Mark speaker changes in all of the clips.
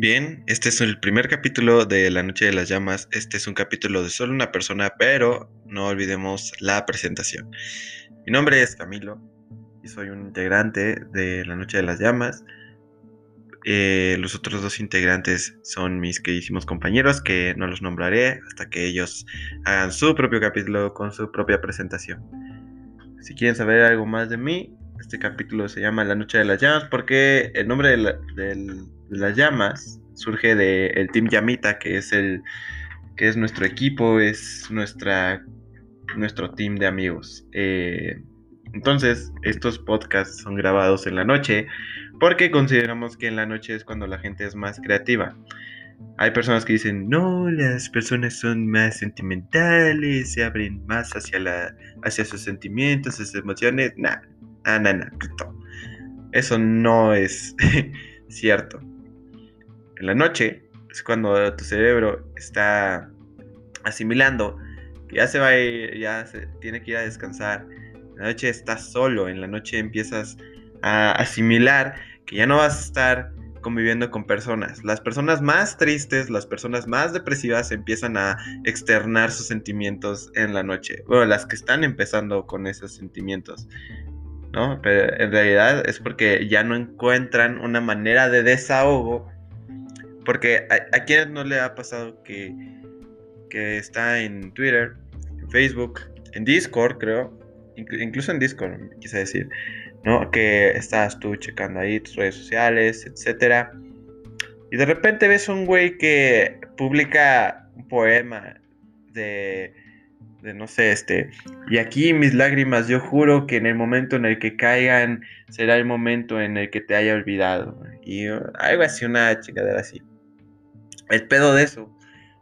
Speaker 1: Bien, este es el primer capítulo de La Noche de las Llamas. Este es un capítulo de solo una persona, pero no olvidemos la presentación. Mi nombre es Camilo y soy un integrante de La Noche de las Llamas. Eh, los otros dos integrantes son mis queridísimos compañeros que no los nombraré hasta que ellos hagan su propio capítulo con su propia presentación. Si quieren saber algo más de mí, este capítulo se llama La Noche de las Llamas porque el nombre de, las llamas surge del Team Yamita, que es el que es nuestro equipo, es nuestra nuestro team de amigos. Eh, entonces, estos podcasts son grabados en la noche porque consideramos que en la noche es cuando la gente es más creativa. Hay personas que dicen, no, las personas son más sentimentales, se abren más hacia, la, hacia sus sentimientos, sus emociones. Ah, Eso no es cierto. En la noche es cuando tu cerebro está asimilando que ya se va a ir, ya se tiene que ir a descansar. En la noche estás solo, en la noche empiezas a asimilar que ya no vas a estar conviviendo con personas. Las personas más tristes, las personas más depresivas empiezan a externar sus sentimientos en la noche. Bueno, las que están empezando con esos sentimientos. ¿no? Pero en realidad es porque ya no encuentran una manera de desahogo. Porque a, quienes no le ha pasado que, que está en Twitter, en Facebook, en Discord, creo, incluso en Discord, quise decir, ¿no? Que estás tú checando ahí tus redes sociales, etcétera. Y de repente ves un güey que publica un poema de de no sé, este, y aquí mis lágrimas, yo juro que en el momento en el que caigan será el momento en el que te haya olvidado. Y uh, algo así, una chingadera así. El pedo de eso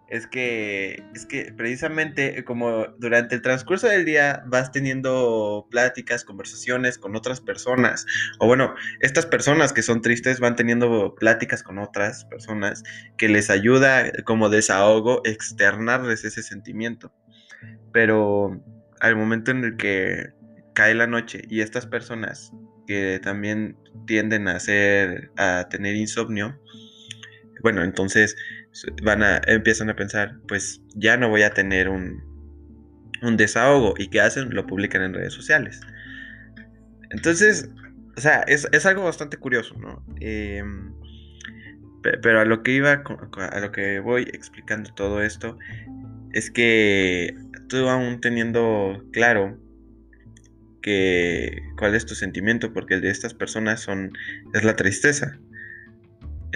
Speaker 1: es que, es que precisamente como durante el transcurso del día vas teniendo pláticas, conversaciones con otras personas, o bueno, estas personas que son tristes van teniendo pláticas con otras personas que les ayuda como desahogo externarles ese sentimiento. Pero al momento en el que cae la noche y estas personas que también tienden a hacer a tener insomnio, bueno, entonces van a empiezan a pensar, pues ya no voy a tener un, un desahogo y qué hacen, lo publican en redes sociales. Entonces, o sea, es, algo bastante curioso, ¿no? Em, pero a lo que iba, a lo que voy explicando todo esto, es que tú aún teniendo claro que cuál es tu sentimiento, porque el de estas personas son es la tristeza.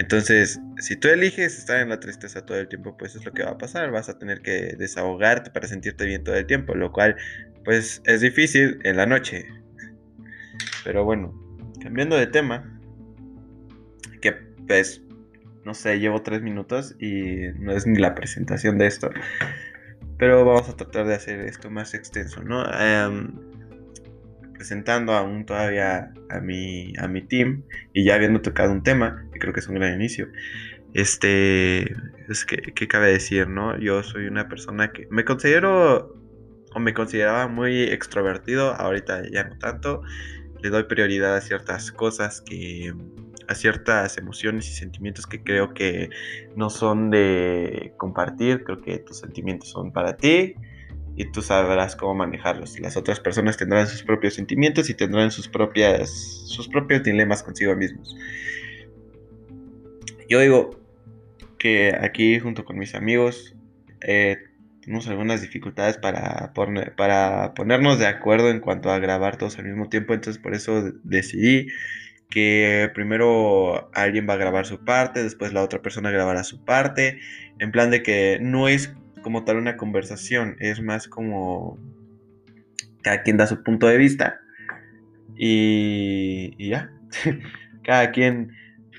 Speaker 1: Entonces, si tú eliges estar en la tristeza todo el tiempo, pues es lo que va a pasar, vas a tener que desahogarte para sentirte bien todo el tiempo, lo cual pues es difícil en la noche. Pero bueno, cambiando de tema, que pues no sé, llevo tres minutos y no es ni la presentación de esto. Pero vamos a tratar de hacer esto más extenso, ¿no? Em, presentando aún todavía a mi, a mi team y ya habiendo tocado un tema, que creo que es un gran inicio. Este, es que, ¿qué cabe decir, no? Yo soy una persona que me considero o me consideraba muy extrovertido, ahorita ya no tanto. Le doy prioridad a ciertas cosas que a ciertas emociones y sentimientos que creo que no son de compartir, creo que tus sentimientos son para ti y tú sabrás cómo manejarlos. Las otras personas tendrán sus propios sentimientos y tendrán sus propias sus propios dilemas consigo mismos. Yo digo que aquí junto con mis amigos eh, tenemos algunas dificultades para, para ponernos de acuerdo en cuanto a grabar todos al mismo tiempo, entonces por eso decidí que primero alguien va a grabar su parte, después la otra persona grabará su parte, en plan de que no es como tal una conversación, es más como cada quien da su punto de vista y, ya, cada quien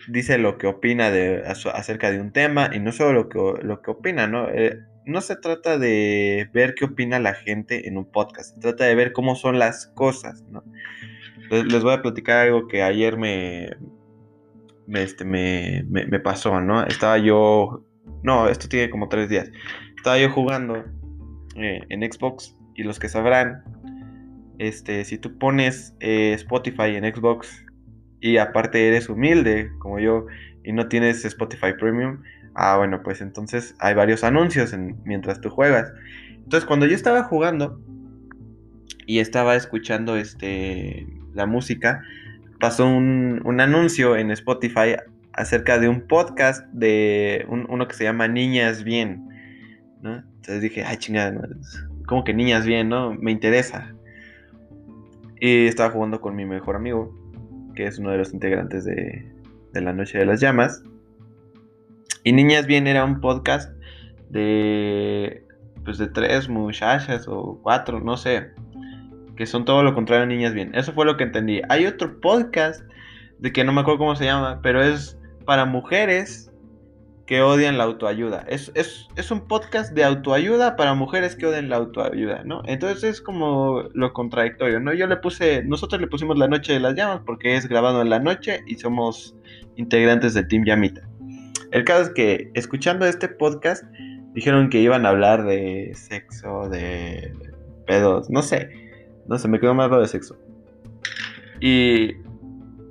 Speaker 1: dice lo que opina de, acerca de un tema y no solo lo que, lo que opina, ¿no? Eh, no se trata de ver qué opina la gente en un podcast, se trata de ver cómo son las cosas, ¿no? les, voy a platicar algo que ayer me, me, este, me, me, pasó, ¿no? Estaba yo, no, esto tiene como tres días. Estaba yo jugando eh, en Xbox y los que sabrán, este, si tú pones eh, Spotify en Xbox y aparte eres humilde como yo y no tienes Spotify Premium, ah, bueno, pues entonces hay varios anuncios mientras tú juegas. Entonces, cuando yo estaba jugando y estaba escuchando este, la música, pasó un, anuncio en Spotify acerca de un podcast de uno que se llama Niñas Bien. Entonces dije, ay chingada, como que Niñas Bien, ¿no? Me interesa. Y estaba jugando con mi mejor amigo, que es uno de los integrantes de, de La Noche de las Llamas. Y Niñas Bien era un podcast de pues de tres muchachas o cuatro, no sé, que son todo lo contrario a Niñas Bien. Eso fue lo que entendí. Hay otro podcast de que no me acuerdo cómo se llama, pero es para mujeres que odian la autoayuda. Es, es, un podcast de autoayuda para mujeres que odian la autoayuda, ¿no? Entonces es como lo contradictorio, ¿no? Yo le puse, nosotros le pusimos La Noche de las Llamas porque es grabado en la noche y somos integrantes del Team Yamita. El caso es que escuchando este podcast dijeron que iban a hablar de sexo, de pedos, no sé, no sé, me quedó más lo de sexo. Y,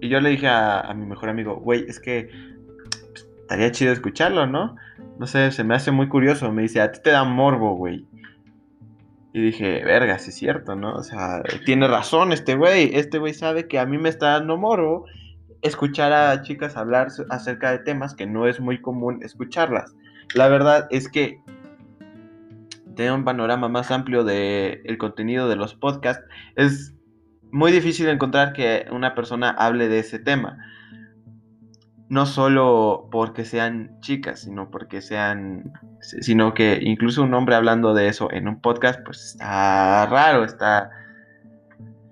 Speaker 1: y yo le dije a, mi mejor amigo, güey, es que estaría chido escucharlo, ¿no? No sé, se me hace muy curioso. Me dice, a ti te da morbo, güey. Y dije, verga, sí es cierto, ¿no? O sea, tiene razón este güey. Este güey sabe que a mí me está dando morbo escuchar a chicas hablar acerca de temas que no es muy común escucharlas. La verdad es que tener un panorama más amplio del el contenido de los podcasts es muy difícil encontrar que una persona hable de ese tema. No solo porque sean chicas, sino porque sean, sino que incluso un hombre hablando de eso en un podcast, pues está raro, está,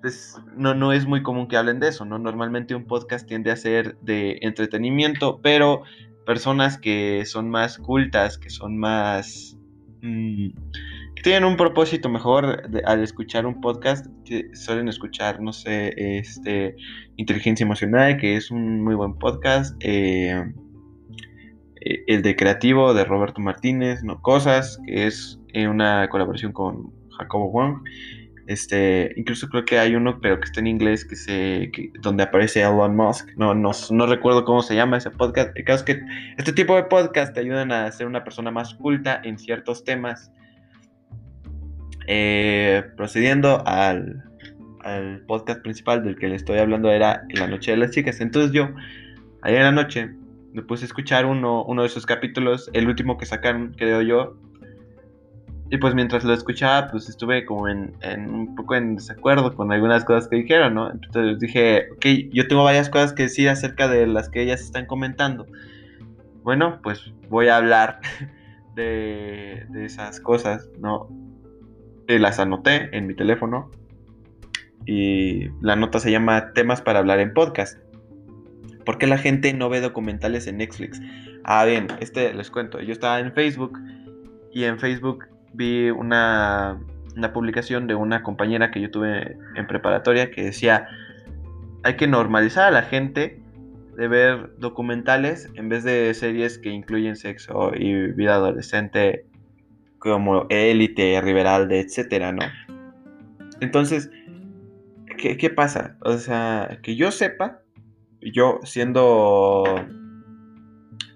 Speaker 1: pues, no, no es muy común que hablen de eso, ¿no? Normalmente un podcast tiende a ser de entretenimiento, pero personas que son más cultas, que son más... Mm, tienen un propósito mejor al escuchar un podcast, suelen escuchar, no sé, este, Inteligencia Emocional, que es un muy buen podcast. Eh, eh, el de Creativo de Roberto Martínez, ¿no? Cosas, que es eh, una colaboración con Jacobo Wong. Este, incluso creo que hay uno, pero que está en inglés, que se, donde aparece Elon Musk. No, no, no, recuerdo cómo se llama ese podcast. El caso es que este tipo de podcast te ayudan a ser una persona más culta en ciertos temas. Eh, procediendo al, al, podcast principal del que le estoy hablando, era La Noche de las Chicas. Entonces yo, ayer en la noche, me puse a escuchar uno, uno de esos capítulos, el último que sacaron, creo yo, y pues mientras lo escuchaba, pues estuve como en, un poco en desacuerdo con algunas cosas que dijeron, ¿no? Entonces dije, ok, yo tengo varias cosas que decir acerca de las que ellas están comentando. Bueno, pues voy a hablar de, esas cosas, ¿no? Y las anoté en mi teléfono. Y la nota se llama Temas para hablar en podcast. ¿Por qué la gente no ve documentales en Netflix? Ah, bien, este les cuento. Yo estaba en Facebook y en Facebook vi una, publicación de una compañera que yo tuve en preparatoria que decía, hay que normalizar a la gente de ver documentales en vez de series que incluyen sexo y vida adolescente como Élite, Riveralde, etcétera, ¿no? Entonces, ¿qué, pasa? O sea, que yo sepa, yo siendo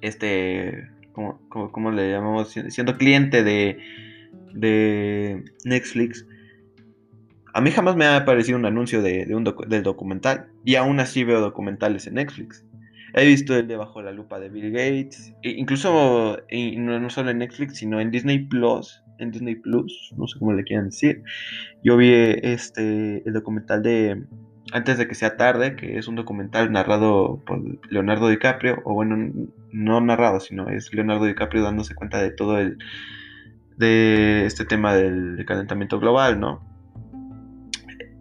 Speaker 1: este, cómo le llamamos? Siendo cliente de, de Netflix, a mí jamás me ha aparecido un anuncio de, un del documental. Y aún así veo documentales en Netflix. He visto el de Bajo la Lupa de Bill Gates. E incluso no, solo en Netflix, sino en Disney Plus. En Disney Plus, no sé cómo le quieran decir. Yo vi este el documental de Antes de que sea tarde, que es un documental narrado por Leonardo DiCaprio. O bueno, no narrado, sino es Leonardo DiCaprio dándose cuenta de todo el de este tema del calentamiento global, ¿no?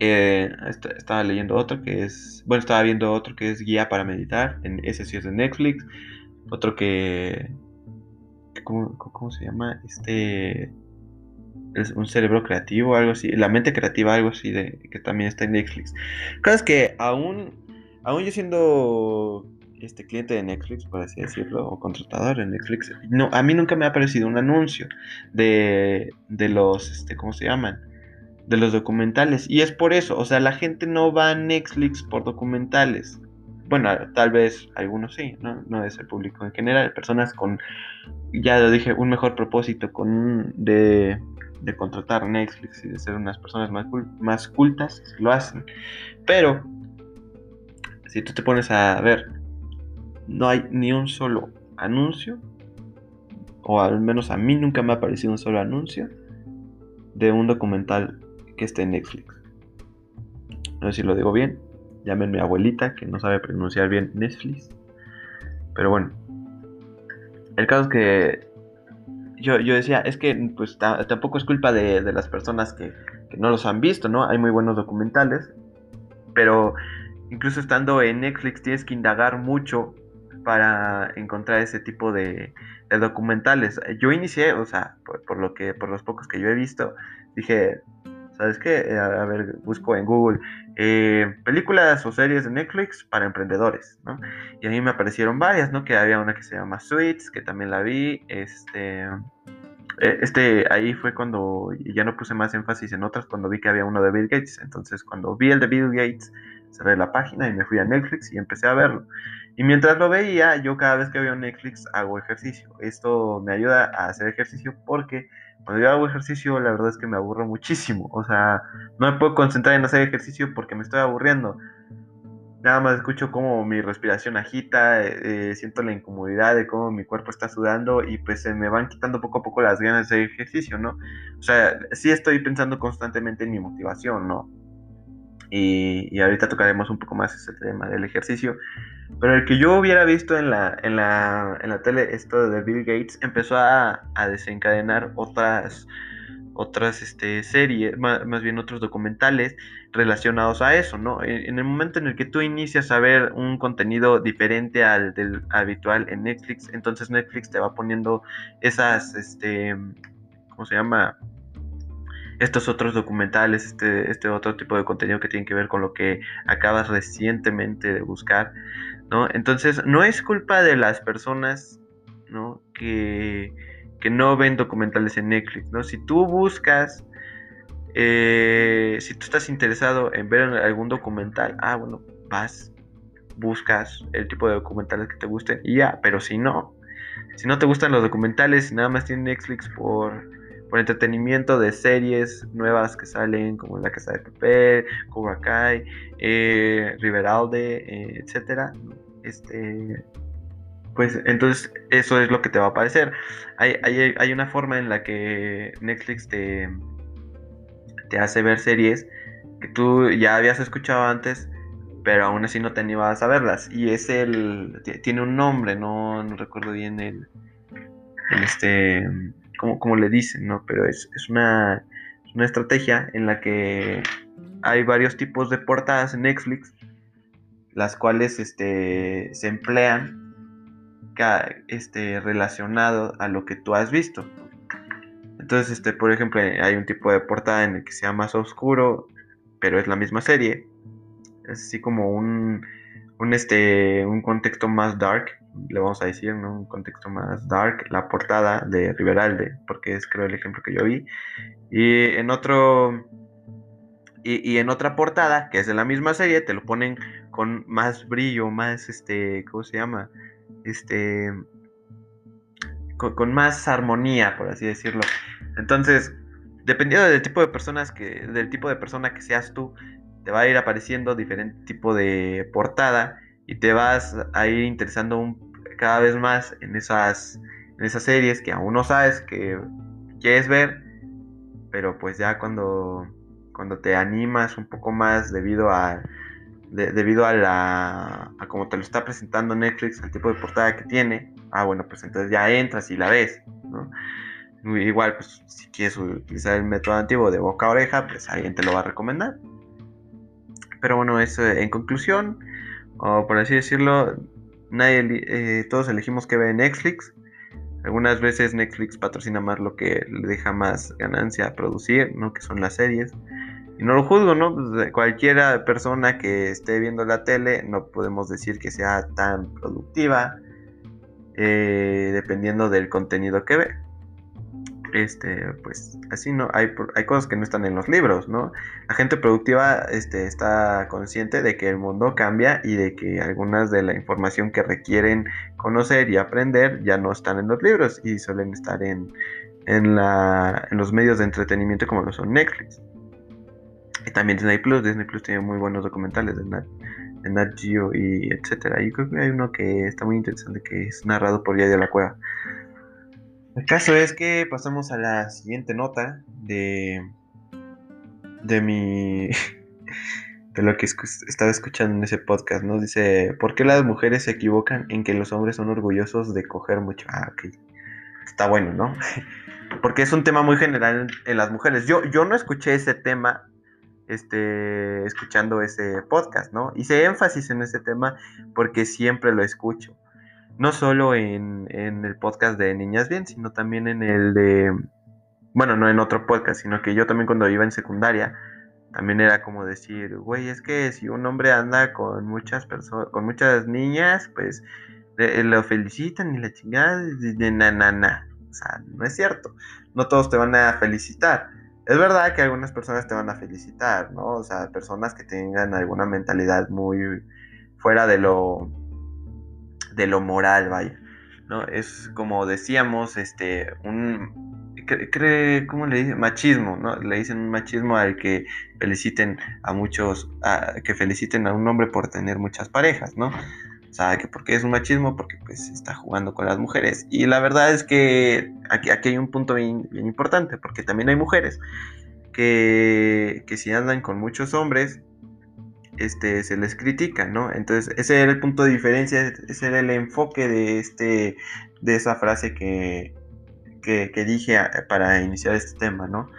Speaker 1: Eh, estaba leyendo otro que es, bueno, estaba viendo otro que es Guía para Meditar, en, ese sí es de Netflix, otro que, ¿cómo, se llama? Este, es un cerebro creativo, algo así, la mente creativa, algo así, de, que también está en Netflix. Es que aún, aún yo siendo este cliente de Netflix, por así decirlo, o contratador de Netflix, no, a mí nunca me ha aparecido un anuncio de, de los, este, ¿cómo se llaman? De los documentales. Y es por eso, o sea, la gente no va a Netflix por documentales, bueno, tal vez algunos sí, ¿no? Es el público en general, personas con, ya lo dije, un mejor propósito con de, de contratar Netflix y de ser unas personas más, más cultas, lo hacen. Pero, si tú te pones a ver, no hay ni un solo anuncio, o al menos a mí nunca me ha aparecido un solo anuncio de un documental que en Netflix. No sé si lo digo bien, llamen mi abuelita que no sabe pronunciar bien Netflix. Pero bueno, el caso es que yo, yo decía, es que pues tampoco es culpa de, las personas que, que, no los han visto, ¿no? Hay muy buenos documentales, pero incluso estando en Netflix tienes que indagar mucho para encontrar ese tipo de, documentales. Yo inicié, o sea, por, lo que, por los pocos que yo he visto, dije, ¿sabes qué? Eh, a ver, busco en Google eh, películas o series de Netflix para emprendedores, ¿no? Y a mí me aparecieron varias, ¿no? Que había una que se llama Sweets, que también la vi, este... Eh, este, ahí fue cuando ya no puse más énfasis en otras, cuando vi que había uno de Bill Gates. Entonces, cuando vi el de Bill Gates, cerré la página y me fui a Netflix y empecé a verlo. Y mientras lo veía, yo cada vez que veo Netflix hago ejercicio. Esto me ayuda a hacer ejercicio porque cuando yo hago ejercicio, la verdad es que me aburro muchísimo. O sea, no me puedo concentrar en hacer ejercicio porque me estoy aburriendo. Nada más escucho cómo mi respiración agita, eh, eh, siento la incomodidad de cómo mi cuerpo está sudando y pues se me van quitando poco a poco las ganas de hacer ejercicio, ¿no? O sea, sí estoy pensando constantemente en mi motivación, ¿no? Y, ahorita tocaremos un poco más ese tema del ejercicio. Pero el que yo hubiera visto en la, en la, en la tele, esto de Bill Gates, empezó a, a desencadenar otras, otras este, series, más, bien otros documentales relacionados a eso, ¿no? En, el momento en el que tú inicias a ver un contenido diferente al del habitual en Netflix, entonces Netflix te va poniendo esas, este, ¿cómo se llama? Estos otros documentales, este, este otro tipo de contenido que tiene que ver con lo que acabas recientemente de buscar, ¿no? Entonces, no es culpa de las personas, ¿no? Que, que no ven documentales en Netflix, ¿no? Si tú buscas, eh, si tú estás interesado en ver algún documental, ah, bueno, vas, buscas el tipo de documentales que te gusten y ya, pero si no, si no te gustan los documentales nada más tienes Netflix por por entretenimiento de series nuevas que salen, como La Casa de Papel, Cobra Kai, eh, Riveralde, eh, etcétera. Este, pues entonces eso es lo que te va a aparecer. Hay, hay, una forma en la que Netflix te, te hace ver series que tú ya habías escuchado antes, pero aún así no te animabas a verlas. Y es el. Tiene un nombre, no, no recuerdo bien el. el este como, le dicen, ¿no? Pero es, una, una estrategia en la que hay varios tipos de portadas en Netflix, las cuales este, se emplean este, relacionado a lo que tú has visto. Entonces, este, por ejemplo, hay un tipo de portada en el que sea más oscuro, pero es la misma serie. Es así como un, un, este, un contexto más dark le vamos a decir, en un contexto más dark, la portada de Riveralde, porque es creo el ejemplo que yo vi. Y en otro. Y, en otra portada, que es de la misma serie, te lo ponen con más brillo, más este. ¿Cómo se llama? Este. Con, más armonía, por así decirlo. Entonces, dependiendo del tipo de personas que. del tipo de persona que seas tú, te va a ir apareciendo diferente tipo de portada y te vas a ir interesando cada vez más en esas, en esas series que aún no sabes que quieres ver, pero pues ya cuando, cuando te animas un poco más debido a debido a la como te lo está presentando Netflix, el tipo de portada que tiene, ah bueno, pues entonces ya entras y la ves, Igual, pues si quieres utilizar el método antiguo de boca a oreja, pues alguien te lo va a recomendar. Pero bueno, eso en conclusión, o por así decirlo, nadie, eh, todos elegimos que ve Netflix. Algunas veces Netflix patrocina más lo que le deja más ganancia a producir, ¿no? Que son las series. Y no lo juzgo, ¿no? Pues cualquiera persona que esté viendo la tele no podemos decir que sea tan productiva, eh, dependiendo del contenido que ve. Este, pues así no, hay, hay cosas que no están en los libros, ¿no? La gente productiva este, está consciente de que el mundo cambia y de que algunas de la información que requieren conocer y aprender ya no están en los libros y suelen estar en, en, la, en los medios de entretenimiento como lo son Netflix. Y también Disney Plus, Disney Plus tiene muy buenos documentales de Nat, de Nat Geo y etcétera. Y creo que hay uno que está muy interesante que es narrado por de la Cueva. El caso es que pasamos a la siguiente nota de, de mi... de lo que estaba escuchando en ese podcast, ¿no? Dice, ¿por qué las mujeres se equivocan en que los hombres son orgullosos de coger mucho? Ah, ok. Está bueno, ¿no? Porque es un tema muy general en las mujeres. Yo, yo no escuché ese tema este, escuchando ese podcast, ¿no? Hice énfasis en ese tema porque siempre lo escucho no solo en, el podcast de Niñas Bien, sino también en el de, bueno, no en otro podcast, sino que yo también cuando iba en secundaria, también era como decir, güey, es que si un hombre anda con muchas personas, con muchas niñas, pues lo felicitan y la chingada, de na, na, na. O sea, no es cierto. No todos te van a felicitar. Es verdad que algunas personas te van a felicitar, ¿no? O sea, personas que tengan alguna mentalidad muy fuera de lo de lo moral, vaya. ¿no? Es como decíamos, este, un, cree, ¿cómo le dicen? Machismo, ¿no? Le dicen un machismo al que feliciten a muchos, que feliciten a un hombre por tener muchas parejas, ¿no? O sea, que porque es un machismo, porque pues está jugando con las mujeres. Y la verdad es que aquí, aquí hay un punto bien, bien importante, porque también hay mujeres que, que si andan con muchos hombres, este, se les critica, ¿no? Entonces, ese era el punto de diferencia, ese era el enfoque de, este, de esa frase que, que, dije para iniciar este tema, ¿no?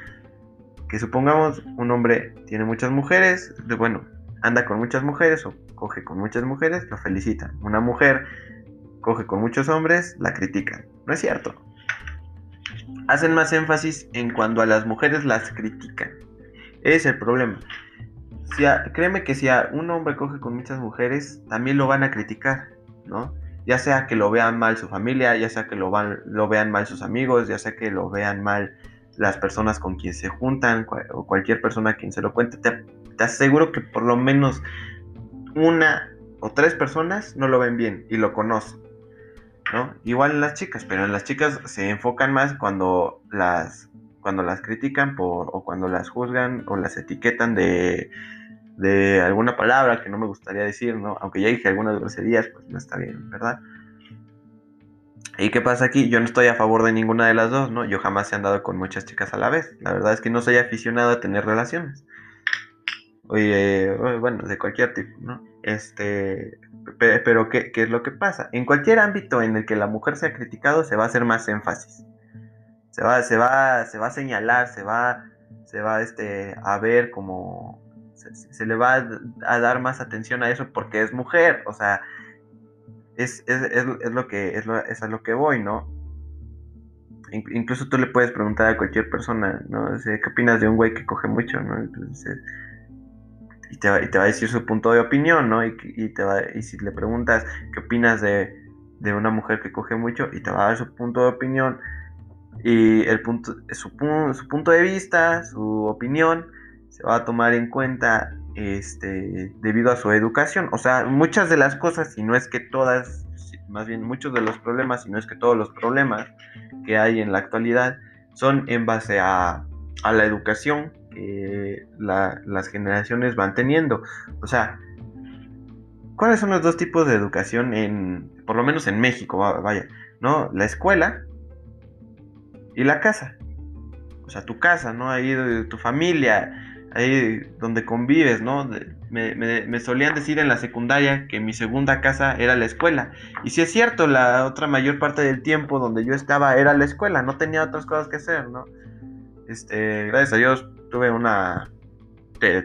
Speaker 1: Que supongamos un hombre tiene muchas mujeres, bueno, anda con muchas mujeres o coge con muchas mujeres, lo felicitan. Una mujer coge con muchos hombres, la critican. No es cierto. Hacen más énfasis en cuando a las mujeres las critican. Ese es el problema créeme que si a un hombre coge con muchas mujeres, también lo van a criticar, ¿no? Ya sea que lo vean mal su familia, ya sea que lo, van, lo vean mal sus amigos, ya sea que lo vean mal las personas con quien se juntan o cualquier persona a quien se lo cuente. Te, te aseguro que por lo menos una o tres personas no lo ven bien y lo conocen. ¿no? Igual en las chicas, pero en las chicas se enfocan más cuando las cuando las critican por o cuando las juzgan o las etiquetan de de alguna palabra que no me gustaría decir, ¿no? Aunque ya dije algunas groserías, pues no está bien, ¿verdad? ¿Y qué pasa aquí? Yo no estoy a favor de ninguna de las dos, ¿no? Yo jamás he andado con muchas chicas a la vez. La verdad es que no soy aficionado a tener relaciones. Oye, bueno, de cualquier tipo, ¿no? Este, pero ¿qué, ¿qué, es lo que pasa? En cualquier ámbito en el que la mujer sea criticado, se va a hacer más énfasis. Se va, se va, se va a señalar, se va, se va este, a ver como, se, le va a, dar más atención a eso porque es mujer, o sea, es, lo que es, es, a lo que voy, ¿no? incluso tú le puedes preguntar a cualquier persona, ¿no? ¿Qué opinas de un güey que coge mucho, ¿no? y, te va, y te va a decir su punto de opinión, ¿no? Y, y, te va, y si le preguntas qué opinas de, de una mujer que coge mucho, y te va a dar su punto de opinión, y el punto, su, punto de vista, su opinión, se va a tomar en cuenta este, debido a su educación. O sea, muchas de las cosas, y no es que todas, más bien muchos de los problemas, y no es que todos los problemas que hay en la actualidad, son en base a, la educación que las generaciones van teniendo. O sea, ¿cuáles son los dos tipos de educación en, por lo menos en México, vaya, ¿no? La escuela y la casa. O sea, tu casa, ¿no? Ahí tu familia, ahí donde convives, ¿no? Me, solían decir en la secundaria que mi segunda casa era la escuela. Y si es cierto, la otra mayor parte del tiempo donde yo estaba era la escuela, no tenía otras cosas que hacer, ¿no? Este, gracias a Dios tuve una,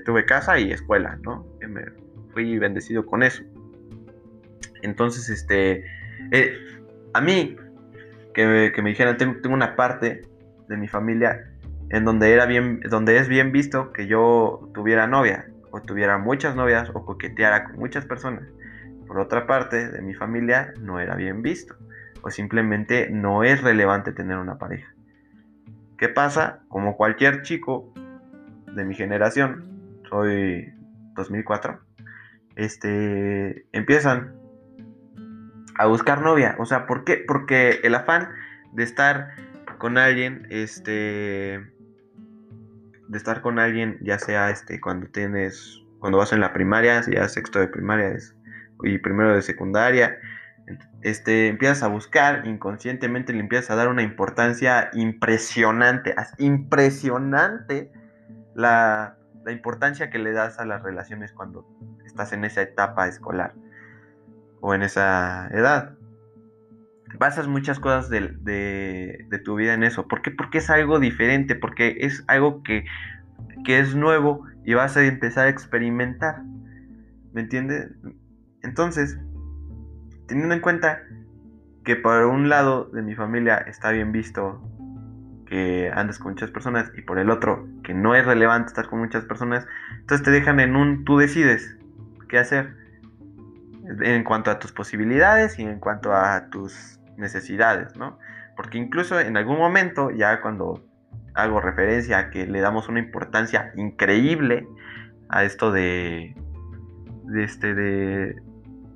Speaker 1: tuve casa y escuela, ¿no? me fui bendecido con eso. Entonces, este, eh, a mí, que, me dijeran, tengo, tengo una parte de mi familia en donde era bien, donde es bien visto que yo tuviera novia, o tuviera muchas novias, o coqueteara con muchas personas. Por otra parte, de mi familia no era bien visto, o simplemente no es relevante tener una pareja. ¿Qué pasa? Como cualquier chico de mi generación, soy 2004, este, empiezan a buscar novia. O sea, ¿por qué? Porque el afán de estar con alguien, este, de estar con alguien, ya sea este, cuando tienes, cuando vas en la primaria, ya sexto de primaria y primero de secundaria, este, empiezas a buscar inconscientemente, le empiezas a dar una importancia impresionante, impresionante la, la importancia que le das a las relaciones cuando estás en esa etapa escolar o en esa edad. Basas muchas cosas de, tu vida en eso. ¿Por qué? Porque es algo diferente, porque es algo que, que es nuevo y vas a empezar a experimentar. ¿Me entiendes? Entonces, teniendo en cuenta que por un lado de mi familia está bien visto que andes con muchas personas y por el otro que no es relevante estar con muchas personas, entonces te dejan en un tú decides qué hacer en cuanto a tus posibilidades y en cuanto a tus necesidades, ¿no? Porque incluso en algún momento, ya cuando hago referencia a que le damos una importancia increíble a esto de, de, este, de,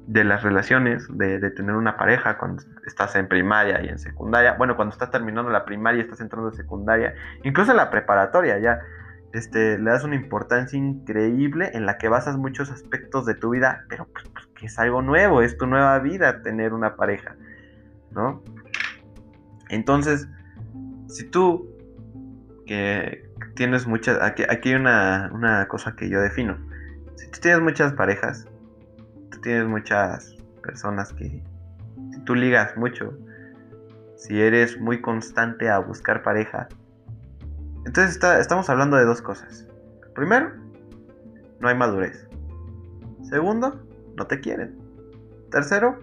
Speaker 1: de las relaciones, de, de, tener una pareja cuando estás en primaria y en secundaria, bueno, cuando estás terminando la primaria y estás entrando en secundaria, incluso en la preparatoria ya, este, le das una importancia increíble en la que basas muchos aspectos de tu vida, pero pues, pues, que es algo nuevo, es tu nueva vida tener una pareja, ¿no? Entonces, si tú que tienes muchas, aquí, aquí hay una, una cosa que yo defino, si tú tienes muchas parejas, tú tienes muchas personas que, si tú ligas mucho, si eres muy constante a buscar pareja, entonces estamos hablando de dos cosas. Primero, no hay madurez. Segundo, no te quieren. Tercero,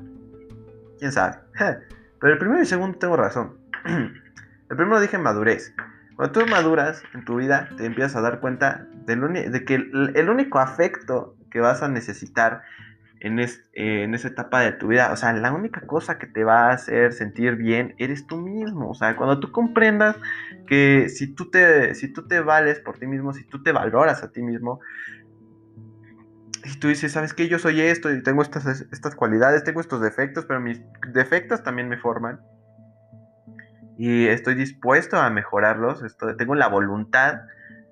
Speaker 1: quién sabe. Pero el primero y segundo tengo razón. El primero dije madurez. Cuando tú maduras en tu vida, te empiezas a dar cuenta de que el único afecto que vas a necesitar en, en esa etapa de tu vida. O sea, la única cosa que te va a hacer sentir bien eres tú mismo. O sea, cuando tú comprendas que si tú te, si tú te vales por ti mismo, si tú te valoras a ti mismo, y tú dices, ¿sabes qué? Yo soy esto y tengo estas, estas cualidades, tengo estos defectos, pero mis defectos también me forman. Y estoy dispuesto a mejorarlos, estoy, tengo la voluntad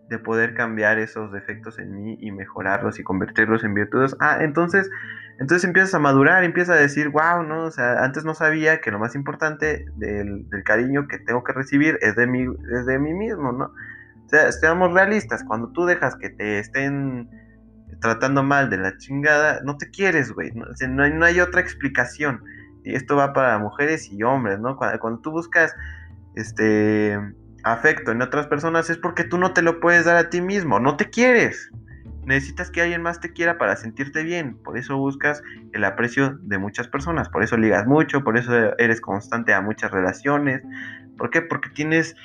Speaker 1: de poder cambiar esos defectos en mí y mejorarlos y convertirlos en virtudes. Ah, entonces, entonces empiezas a madurar, empiezas a decir, wow, ¿no? O sea, antes no sabía que lo más importante del, cariño que tengo que recibir es de, mí, es de mí mismo, ¿no? O sea, seamos realistas, cuando tú dejas que te estén tratando mal de la chingada, no te quieres, güey. No, no, hay, otra explicación. Y esto va para mujeres y hombres, ¿no? Cuando tú buscas, este afecto en otras personas es porque tú no te lo puedes dar a ti mismo, no te quieres. Necesitas que alguien más te quiera para sentirte bien. Por eso buscas el aprecio de muchas personas. Por eso ligas mucho. Por eso eres constante a muchas relaciones. ¿Por qué? Porque tienes,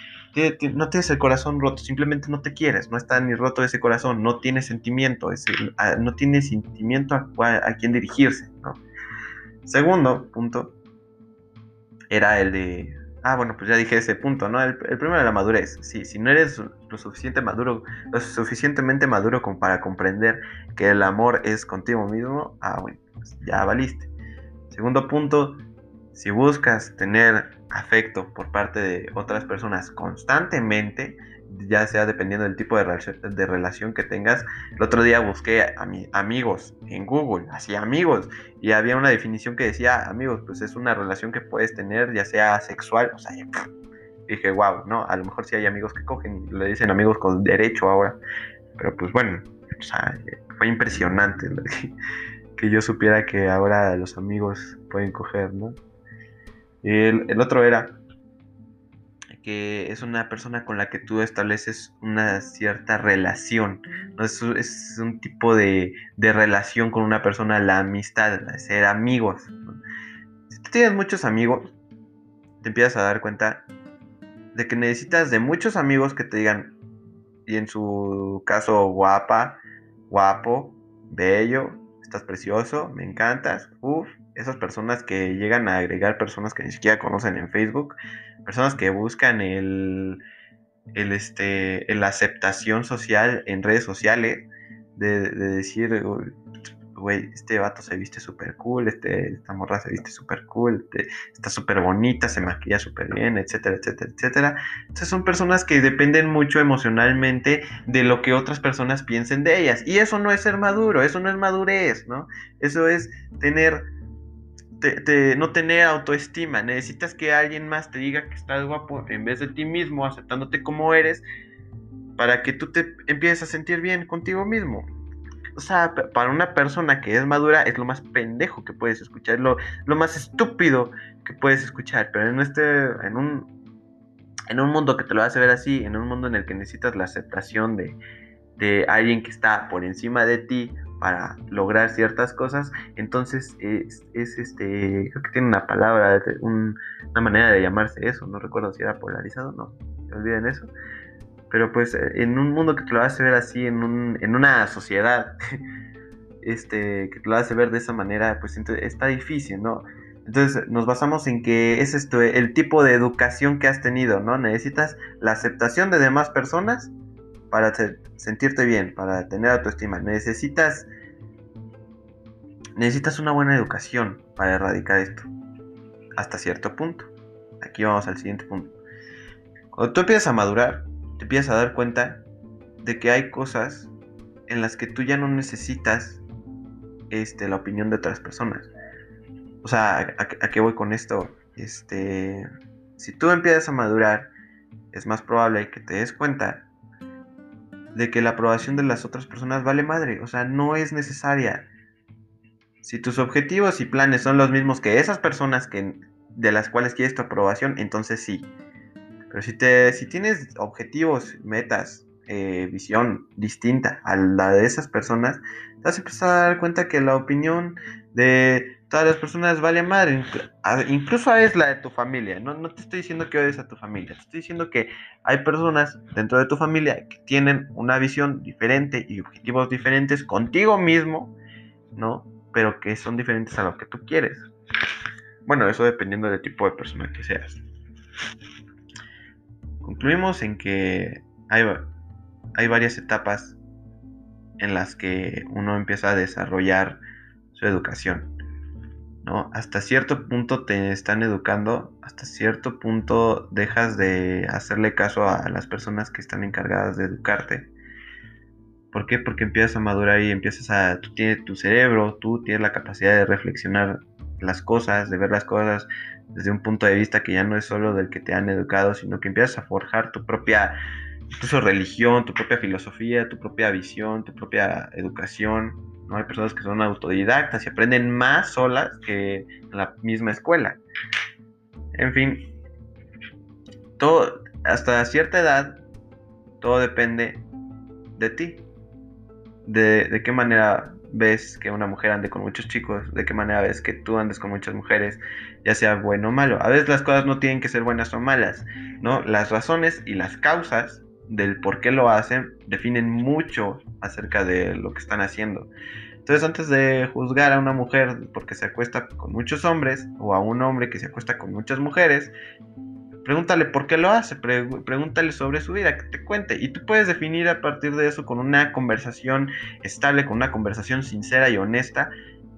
Speaker 1: no tienes el corazón roto. Simplemente no te quieres. No está ni roto ese corazón. No tienes sentimiento. no tienes sentimiento a, a, quien dirigirse. Segundo punto era el de Ah, bueno, pues ya dije ese punto, ¿no? El, primero de la madurez. Si no eres lo maduro, lo suficientemente maduro como para comprender que el amor es contigo mismo, ah, bueno, pues ya valiste. Segundo punto, si buscas tener afecto por parte de otras personas constantemente, ya sea dependiendo del tipo de, relación, que tengas. El otro día busqué a mis amigos en Google, así amigos, y había una definición que decía, amigos, pues es una relación que puedes tener, ya sea sexual, o sea, dije, wow, no, a lo mejor sí hay amigos que cogen le dicen amigos con derecho ahora, pero pues bueno, o sea, fue impresionante que yo supiera que ahora los amigos pueden coger, ¿no? el otro era, que es una persona con la que tú estableces una cierta relación. ¿no? Es, es, un tipo de, de, relación con una persona, la amistad, ser amigos. Si tú tienes muchos amigos, te empiezas a dar cuenta de que necesitas de muchos amigos que te digan, y en su caso, guapa, guapo, bello, estás precioso, me encantas, uff, esas personas que llegan a agregar personas que ni siquiera conocen en Facebook, personas que buscan el, el, este, la aceptación social en redes sociales, de, decir, güey, este vato se viste súper cool, este, esta morra se viste súper cool, este, está súper bonita, se maquilla súper bien, etcétera, etcétera, etcétera. Entonces son personas que dependen mucho emocionalmente de lo que otras personas piensen de ellas. Y eso no es ser maduro, eso no es madurez, ¿no? Eso es tener no tener autoestima. Necesitas que alguien más te diga que estás guapo en vez de ti mismo, aceptándote como eres, para que tú te empieces a sentir bien contigo mismo. O sea, para una persona que es madura es lo más pendejo que puedes escuchar, es lo, lo más estúpido que puedes escuchar. Pero en este, en un, en un mundo que te lo hace ver así, en un mundo en el que necesitas la aceptación de, de alguien que está por encima de ti para lograr ciertas cosas, entonces es, este, creo que tiene una palabra, una manera de llamarse eso, no recuerdo si era polarizado, no, olviden eso, pero pues en un mundo que te lo hace ver así, en, un, en una sociedad, este, que te lo hace ver de esa manera, pues está difícil, ¿no? Entonces nos basamos en que es esto, el tipo de educación que has tenido, ¿no? Necesitas la aceptación de demás personas para sentirte bien, para tener autoestima. Necesitas, necesitas una buena educación para erradicar esto. Hasta cierto punto. Aquí vamos al siguiente punto. Cuando tú empiezas a madurar, te empiezas a dar cuenta de que hay cosas en las que tú ya no necesitas este, la opinión de otras personas. O sea, ¿a, qué voy con esto? Este, si tú empiezas a madurar, es más probable que te des cuenta de que la aprobación de las otras personas vale madre, o sea, no es necesaria. Si tus objetivos y planes son los mismos que esas personas que, de las cuales quieres tu aprobación, entonces sí. Pero si, te, si tienes objetivos, metas, eh, visión distinta a la de esas personas, te vas a a dar cuenta que la opinión de todas las personas vale madre, incluso es la de tu familia. No, no te estoy diciendo que odies a tu familia, te estoy diciendo que hay personas dentro de tu familia que tienen una visión diferente y objetivos diferentes contigo mismo, ¿no? Pero que son diferentes a lo que tú quieres. Bueno, eso dependiendo del tipo de persona que seas. Concluimos en que hay, hay varias etapas en las que uno empieza a desarrollar su educación. ¿no? Hasta cierto punto te están educando, hasta cierto punto dejas de hacerle caso a las personas que están encargadas de educarte. ¿Por qué? Porque empiezas a madurar y empiezas a... Tú tienes tu cerebro, tú tienes la capacidad de reflexionar las cosas, de ver las cosas desde un punto de vista que ya no es solo del que te han educado, sino que empiezas a forjar tu propia, incluso religión, tu propia filosofía, tu propia visión, tu propia educación, ¿no? Hay personas que son autodidactas y aprenden más solas que en la misma escuela. En fin, todo, hasta cierta edad, todo depende de ti. De, de, qué manera ves que una mujer ande con muchos chicos, de qué manera ves que tú andes con muchas mujeres, ya sea bueno o malo. A veces las cosas no tienen que ser buenas o malas, ¿no? Las razones y las causas del por qué lo hacen definen mucho acerca de lo que están haciendo. Entonces, antes de juzgar a una mujer porque se acuesta con muchos hombres o a un hombre que se acuesta con muchas mujeres, pregúntale por qué lo hace, pregúntale sobre su vida, que te cuente. Y tú puedes definir a partir de eso con una conversación estable, con una conversación sincera y honesta,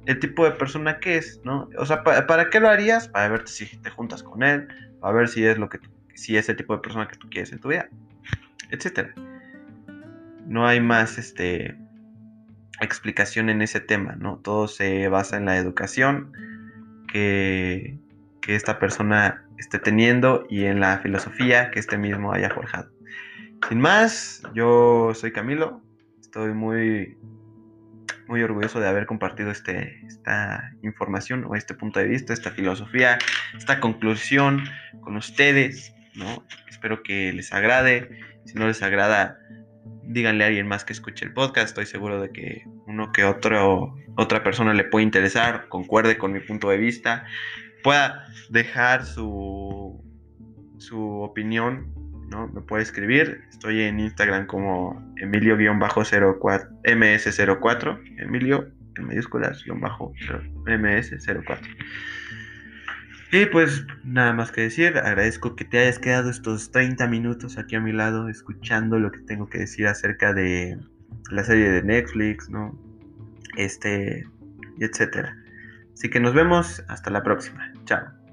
Speaker 1: el tipo de persona que es, ¿no? O sea, ¿para, qué lo harías? Para ver si te juntas con él, para ver si es lo que si es el tipo de persona que tú quieres en tu vida etcétera. No hay más este, explicación en ese tema, ¿no? Todo se basa en la educación que, que esta persona esté teniendo y en la filosofía que este mismo haya forjado. Sin más, yo soy Camilo, estoy muy, muy orgulloso de haber compartido este, esta información o este punto de vista, esta filosofía, esta conclusión con ustedes, ¿no? Espero que les agrade si no les agrada, díganle a alguien más que escuche el podcast. Estoy seguro de que uno que otro, otra persona le puede interesar, concuerde con mi punto de vista, pueda dejar su, su opinión, ¿no? Me puede escribir. Estoy en Instagram como Emilio-04, MS04, Emilio en mayúsculas, ms04. Y pues nada más que decir, agradezco que te hayas quedado estos 30 minutos aquí a mi lado escuchando lo que tengo que decir acerca de la serie de Netflix, ¿no? Este, etcétera. Así que nos vemos hasta la próxima. Chao.